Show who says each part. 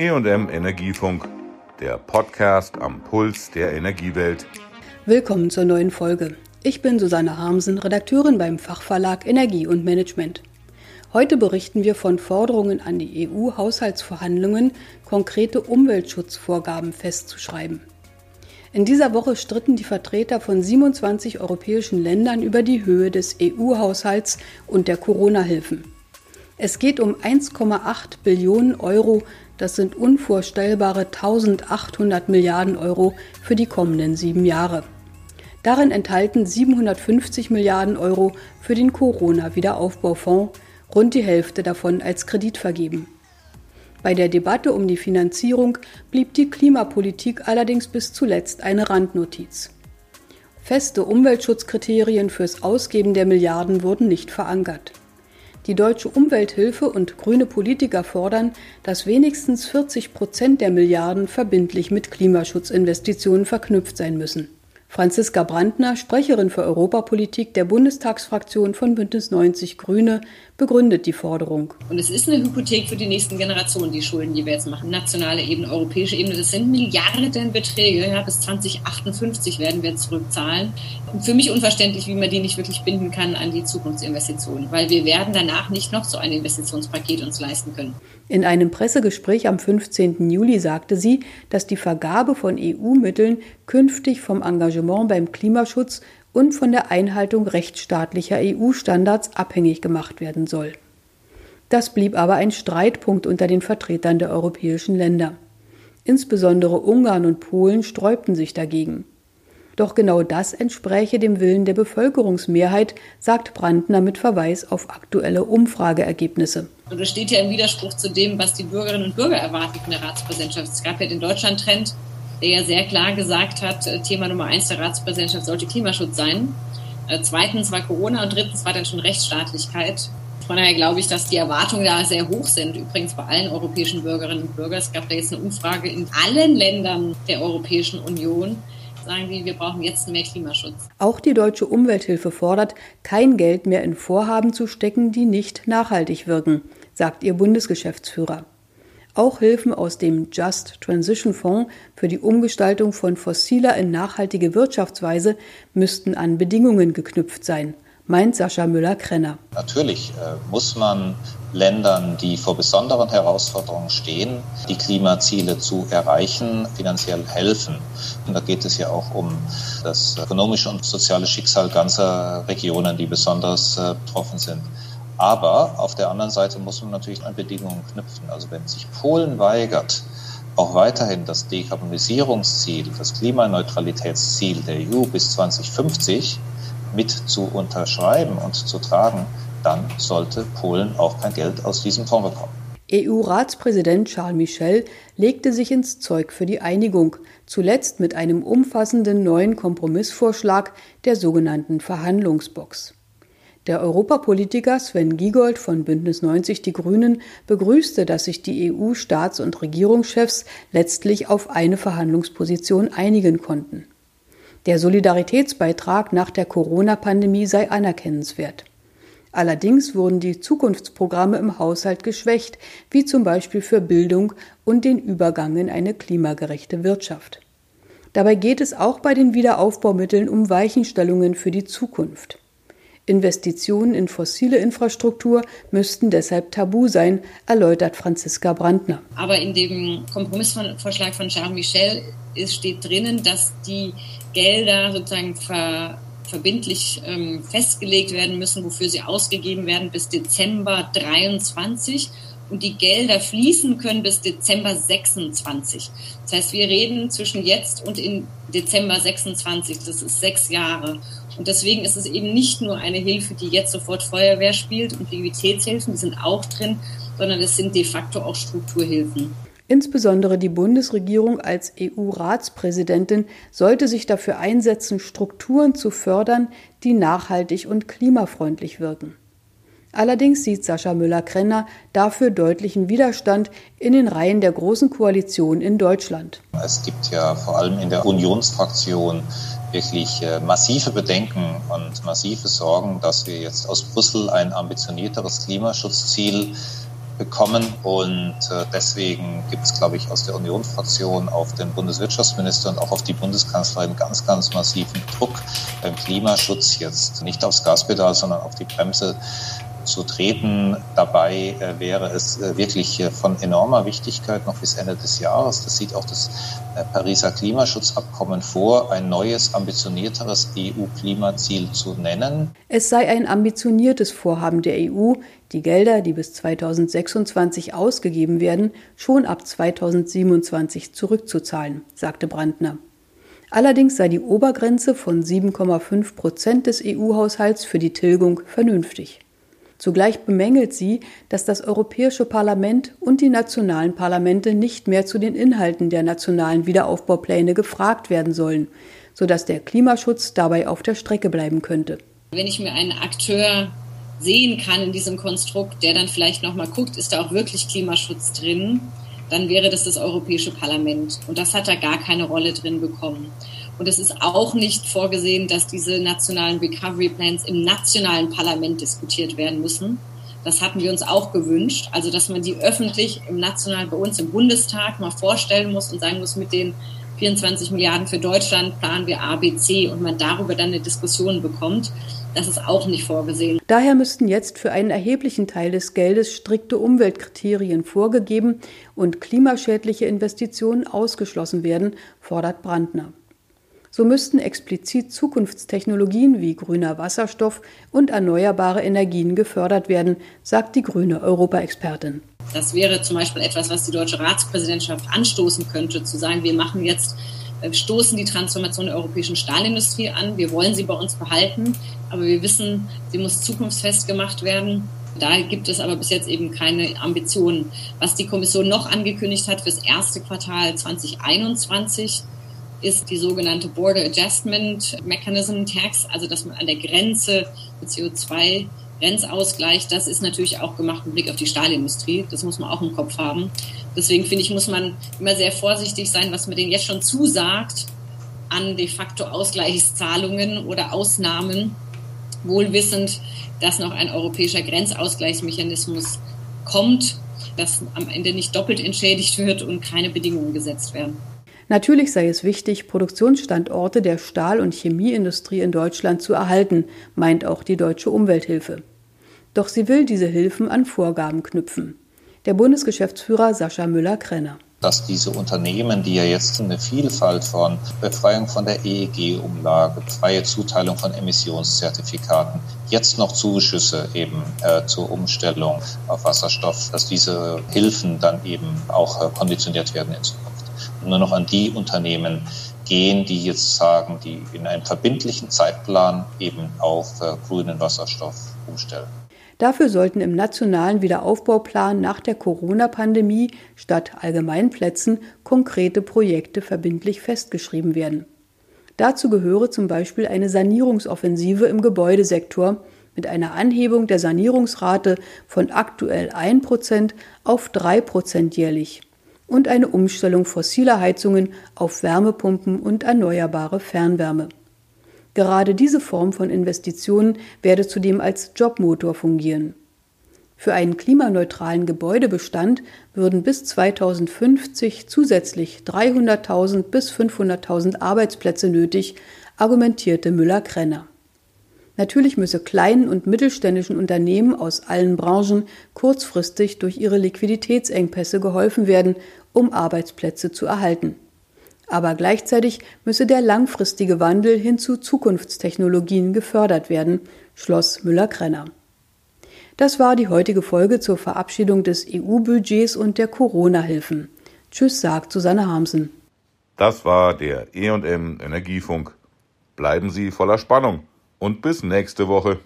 Speaker 1: EM Energiefunk, der Podcast am Puls der Energiewelt.
Speaker 2: Willkommen zur neuen Folge. Ich bin Susanne Harmsen, Redakteurin beim Fachverlag Energie und Management. Heute berichten wir von Forderungen an die EU-Haushaltsverhandlungen, konkrete Umweltschutzvorgaben festzuschreiben. In dieser Woche stritten die Vertreter von 27 europäischen Ländern über die Höhe des EU-Haushalts und der Corona-Hilfen. Es geht um 1,8 Billionen Euro, das sind unvorstellbare 1800 Milliarden Euro für die kommenden sieben Jahre. Darin enthalten 750 Milliarden Euro für den Corona-Wiederaufbaufonds, rund die Hälfte davon als Kredit vergeben. Bei der Debatte um die Finanzierung blieb die Klimapolitik allerdings bis zuletzt eine Randnotiz. Feste Umweltschutzkriterien fürs Ausgeben der Milliarden wurden nicht verankert. Die deutsche Umwelthilfe und grüne Politiker fordern, dass wenigstens 40 Prozent der Milliarden verbindlich mit Klimaschutzinvestitionen verknüpft sein müssen. Franziska Brandner, Sprecherin für Europapolitik der Bundestagsfraktion von Bündnis 90 Grüne, begründet die Forderung.
Speaker 3: Und es ist eine Hypothek für die nächsten Generationen, die Schulden, die wir jetzt machen. Nationale Ebene, europäische Ebene. Das sind Milliardenbeträge. Ja, bis 2058 werden wir zurückzahlen. Und für mich unverständlich, wie man die nicht wirklich binden kann an die Zukunftsinvestitionen. Weil wir werden danach nicht noch so ein Investitionspaket uns leisten können.
Speaker 2: In einem Pressegespräch am 15. Juli sagte sie, dass die Vergabe von EU-Mitteln künftig vom Engagement beim Klimaschutz und von der Einhaltung rechtsstaatlicher EU-Standards abhängig gemacht werden soll. Das blieb aber ein Streitpunkt unter den Vertretern der europäischen Länder. Insbesondere Ungarn und Polen sträubten sich dagegen. Doch genau das entspräche dem Willen der Bevölkerungsmehrheit, sagt Brandner mit Verweis auf aktuelle Umfrageergebnisse.
Speaker 3: Und das steht ja im Widerspruch zu dem, was die Bürgerinnen und Bürger erwarten von der Ratspräsidentschaft. Es gab ja den Deutschland-Trend, der ja sehr klar gesagt hat, äh, Thema Nummer eins der Ratspräsidentschaft sollte Klimaschutz sein. Äh, zweitens war Corona und drittens war dann schon Rechtsstaatlichkeit. Von daher glaube ich, dass die Erwartungen da sehr hoch sind. Übrigens bei allen europäischen Bürgerinnen und Bürgern. Es gab da jetzt eine Umfrage in allen Ländern der Europäischen Union. Sagen die, wir brauchen jetzt mehr Klimaschutz.
Speaker 2: Auch die deutsche Umwelthilfe fordert, kein Geld mehr in Vorhaben zu stecken, die nicht nachhaltig wirken, sagt ihr Bundesgeschäftsführer. Auch Hilfen aus dem Just Transition Fonds für die Umgestaltung von fossiler in nachhaltige Wirtschaftsweise müssten an Bedingungen geknüpft sein, meint Sascha Müller-Krenner.
Speaker 4: Natürlich äh, muss man Ländern, die vor besonderen Herausforderungen stehen, die Klimaziele zu erreichen, finanziell helfen. Und da geht es ja auch um das ökonomische und soziale Schicksal ganzer Regionen, die besonders äh, betroffen sind. Aber auf der anderen Seite muss man natürlich an Bedingungen knüpfen. Also wenn sich Polen weigert, auch weiterhin das Dekarbonisierungsziel, das Klimaneutralitätsziel der EU bis 2050 mit zu unterschreiben und zu tragen, dann sollte Polen auch kein Geld aus diesem Fonds bekommen.
Speaker 2: EU-Ratspräsident Charles Michel legte sich ins Zeug für die Einigung, zuletzt mit einem umfassenden neuen Kompromissvorschlag der sogenannten Verhandlungsbox. Der Europapolitiker Sven Giegold von Bündnis 90 Die Grünen begrüßte, dass sich die EU-Staats- und Regierungschefs letztlich auf eine Verhandlungsposition einigen konnten. Der Solidaritätsbeitrag nach der Corona-Pandemie sei anerkennenswert. Allerdings wurden die Zukunftsprogramme im Haushalt geschwächt, wie zum Beispiel für Bildung und den Übergang in eine klimagerechte Wirtschaft. Dabei geht es auch bei den Wiederaufbaumitteln um Weichenstellungen für die Zukunft. Investitionen in fossile Infrastruktur müssten deshalb tabu sein, erläutert Franziska Brandner.
Speaker 3: Aber in dem Kompromissvorschlag von Charles Michel steht drinnen, dass die Gelder sozusagen ver verbindlich ähm, festgelegt werden müssen, wofür sie ausgegeben werden bis Dezember 23 und die Gelder fließen können bis Dezember 26. Das heißt, wir reden zwischen jetzt und in Dezember 26. Das ist sechs Jahre. Und deswegen ist es eben nicht nur eine Hilfe, die jetzt sofort Feuerwehr spielt und Liquiditätshilfen, die sind auch drin, sondern es sind de facto auch Strukturhilfen.
Speaker 2: Insbesondere die Bundesregierung als EU-Ratspräsidentin sollte sich dafür einsetzen, Strukturen zu fördern, die nachhaltig und klimafreundlich wirken. Allerdings sieht Sascha Müller-Krenner dafür deutlichen Widerstand in den Reihen der Großen Koalition in Deutschland.
Speaker 4: Es gibt ja vor allem in der Unionsfraktion wirklich äh, massive Bedenken und massive Sorgen, dass wir jetzt aus Brüssel ein ambitionierteres Klimaschutzziel bekommen. Und äh, deswegen gibt es, glaube ich, aus der Unionsfraktion auf den Bundeswirtschaftsminister und auch auf die Bundeskanzlerin ganz, ganz massiven Druck beim Klimaschutz jetzt nicht aufs Gaspedal, sondern auf die Bremse zu treten. Dabei äh, wäre es äh, wirklich äh, von enormer Wichtigkeit noch bis Ende des Jahres. Das sieht auch das Pariser Klimaschutzabkommen vor, ein neues, ambitionierteres EU-Klimaziel zu nennen.
Speaker 2: Es sei ein ambitioniertes Vorhaben der EU, die Gelder, die bis 2026 ausgegeben werden, schon ab 2027 zurückzuzahlen, sagte Brandner. Allerdings sei die Obergrenze von 7,5 Prozent des EU-Haushalts für die Tilgung vernünftig. Zugleich bemängelt sie, dass das Europäische Parlament und die nationalen Parlamente nicht mehr zu den Inhalten der nationalen Wiederaufbaupläne gefragt werden sollen, sodass der Klimaschutz dabei auf der Strecke bleiben könnte.
Speaker 3: Wenn ich mir einen Akteur sehen kann in diesem Konstrukt, der dann vielleicht noch mal guckt, ist da auch wirklich Klimaschutz drin, dann wäre das das Europäische Parlament. Und das hat da gar keine Rolle drin bekommen. Und es ist auch nicht vorgesehen, dass diese nationalen Recovery Plans im nationalen Parlament diskutiert werden müssen. Das hatten wir uns auch gewünscht. Also, dass man die öffentlich im nationalen, bei uns im Bundestag mal vorstellen muss und sagen muss, mit den 24 Milliarden für Deutschland planen wir ABC und man darüber dann eine Diskussion bekommt. Das ist auch nicht vorgesehen.
Speaker 2: Daher müssten jetzt für einen erheblichen Teil des Geldes strikte Umweltkriterien vorgegeben und klimaschädliche Investitionen ausgeschlossen werden, fordert Brandner. So müssten explizit Zukunftstechnologien wie grüner Wasserstoff und erneuerbare Energien gefördert werden, sagt die grüne Europaexpertin.
Speaker 3: Das wäre zum Beispiel etwas, was die deutsche Ratspräsidentschaft anstoßen könnte, zu sagen, wir machen jetzt äh, stoßen die Transformation der europäischen Stahlindustrie an. Wir wollen sie bei uns behalten, aber wir wissen, sie muss zukunftsfest gemacht werden. Da gibt es aber bis jetzt eben keine Ambitionen. Was die Kommission noch angekündigt hat fürs erste Quartal 2021, ist die sogenannte Border Adjustment Mechanism Tax, also dass man an der Grenze CO2 Grenzausgleich, das ist natürlich auch gemacht mit Blick auf die Stahlindustrie. Das muss man auch im Kopf haben. Deswegen finde ich, muss man immer sehr vorsichtig sein, was man denen jetzt schon zusagt an de facto Ausgleichszahlungen oder Ausnahmen, wohlwissend, dass noch ein europäischer Grenzausgleichsmechanismus kommt, dass am Ende nicht doppelt entschädigt wird und keine Bedingungen gesetzt werden.
Speaker 2: Natürlich sei es wichtig, Produktionsstandorte der Stahl- und Chemieindustrie in Deutschland zu erhalten, meint auch die Deutsche Umwelthilfe. Doch sie will diese Hilfen an Vorgaben knüpfen. Der Bundesgeschäftsführer Sascha Müller-Krenner
Speaker 4: dass diese Unternehmen, die ja jetzt eine Vielfalt von Befreiung von der EEG-Umlage, freie Zuteilung von Emissionszertifikaten, jetzt noch Zuschüsse eben äh, zur Umstellung auf Wasserstoff, dass diese Hilfen dann eben auch äh, konditioniert werden in Zukunft nur noch an die Unternehmen gehen, die jetzt sagen, die in einem verbindlichen Zeitplan eben auf äh, grünen Wasserstoff umstellen.
Speaker 2: Dafür sollten im nationalen Wiederaufbauplan nach der Corona-Pandemie statt Allgemeinplätzen konkrete Projekte verbindlich festgeschrieben werden. Dazu gehöre zum Beispiel eine Sanierungsoffensive im Gebäudesektor mit einer Anhebung der Sanierungsrate von aktuell 1% auf 3% jährlich und eine Umstellung fossiler Heizungen auf Wärmepumpen und erneuerbare Fernwärme. Gerade diese Form von Investitionen werde zudem als Jobmotor fungieren. Für einen klimaneutralen Gebäudebestand würden bis 2050 zusätzlich 300.000 bis 500.000 Arbeitsplätze nötig, argumentierte Müller-Krenner. Natürlich müsse kleinen und mittelständischen Unternehmen aus allen Branchen kurzfristig durch ihre Liquiditätsengpässe geholfen werden, um Arbeitsplätze zu erhalten. Aber gleichzeitig müsse der langfristige Wandel hin zu Zukunftstechnologien gefördert werden, schloss Müller-Krenner. Das war die heutige Folge zur Verabschiedung des EU-Budgets und der Corona-Hilfen. Tschüss, sagt Susanne Harmsen.
Speaker 1: Das war der EM Energiefunk. Bleiben Sie voller Spannung und bis nächste Woche.